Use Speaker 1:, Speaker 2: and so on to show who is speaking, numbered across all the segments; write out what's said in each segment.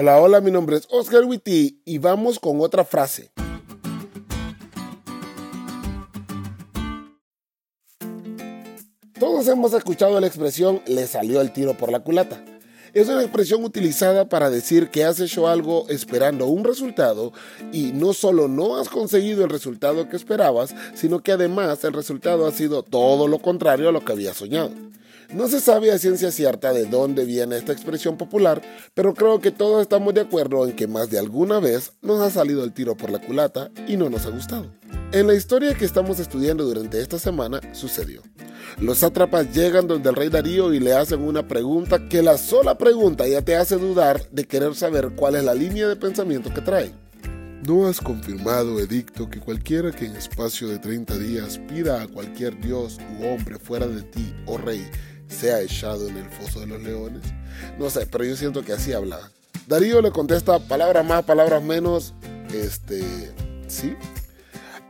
Speaker 1: Hola, hola, mi nombre es Oscar Witty y vamos con otra frase. Todos hemos escuchado la expresión le salió el tiro por la culata. Es una expresión utilizada para decir que has hecho algo esperando un resultado y no solo no has conseguido el resultado que esperabas, sino que además el resultado ha sido todo lo contrario a lo que habías soñado. No se sabe a ciencia cierta de dónde viene esta expresión popular, pero creo que todos estamos de acuerdo en que más de alguna vez nos ha salido el tiro por la culata y no nos ha gustado. En la historia que estamos estudiando durante esta semana sucedió. Los sátrapas llegan donde el rey Darío y le hacen una pregunta que la sola pregunta ya te hace dudar de querer saber cuál es la línea de pensamiento que trae. ¿No has confirmado, edicto, que cualquiera que en espacio de 30 días pida a cualquier dios u hombre fuera de ti, oh rey, sea echado en el foso de los leones? No sé, pero yo siento que así hablaba. Darío le contesta palabras más, palabras menos. Este, ¿sí?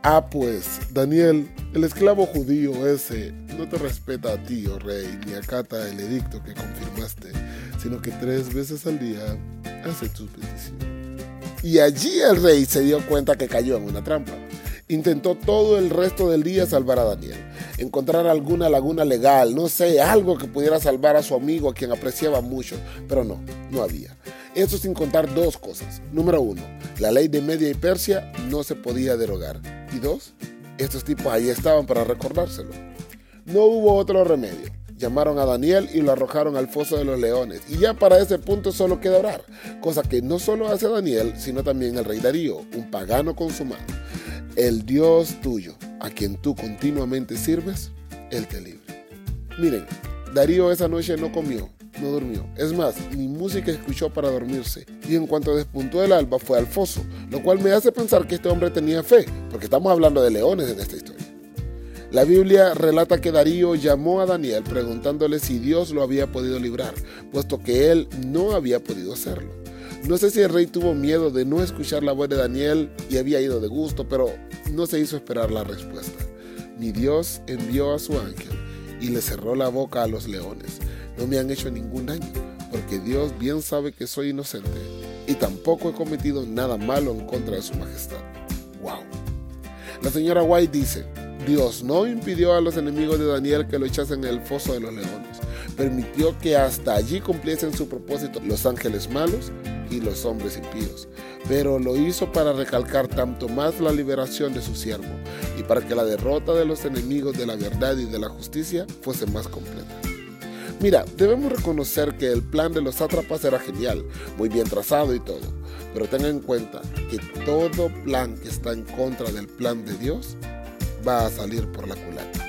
Speaker 1: Ah, pues, Daniel, el esclavo judío ese no te respeta a ti, oh rey, ni acata el edicto que confirmaste, sino que tres veces al día hace tus peticiones. Y allí el rey se dio cuenta que cayó en una trampa. Intentó todo el resto del día salvar a Daniel, encontrar alguna laguna legal, no sé, algo que pudiera salvar a su amigo a quien apreciaba mucho, pero no, no había. Eso sin contar dos cosas. Número uno, la ley de Media y Persia no se podía derogar. Y dos, estos tipos ahí estaban para recordárselo. No hubo otro remedio. Llamaron a Daniel y lo arrojaron al foso de los leones. Y ya para ese punto solo queda orar, cosa que no solo hace Daniel, sino también el rey Darío, un pagano consumado el Dios tuyo, quien tú continuamente sirves, Él te libre. Miren, Darío esa noche no comió, no durmió. Es más, ni música escuchó para dormirse. Y en cuanto despuntó el alba fue al foso, lo cual me hace pensar que este hombre tenía fe, porque estamos hablando de leones en esta historia. La Biblia relata que Darío llamó a Daniel preguntándole si Dios lo había podido librar, puesto que él no había podido hacerlo. No sé si el rey tuvo miedo de no escuchar la voz de Daniel y había ido de gusto, pero no se hizo esperar la respuesta. Ni Dios envió a su ángel y le cerró la boca a los leones. No me han hecho ningún daño, porque Dios bien sabe que soy inocente y tampoco he cometido nada malo en contra de su majestad. ¡Wow! La señora White dice, Dios no impidió a los enemigos de Daniel que lo echasen en el foso de los leones. Permitió que hasta allí cumpliesen su propósito los ángeles malos y los hombres impíos, pero lo hizo para recalcar tanto más la liberación de su siervo y para que la derrota de los enemigos de la verdad y de la justicia fuese más completa. Mira, debemos reconocer que el plan de los sátrapas era genial, muy bien trazado y todo, pero ten en cuenta que todo plan que está en contra del plan de Dios va a salir por la culata.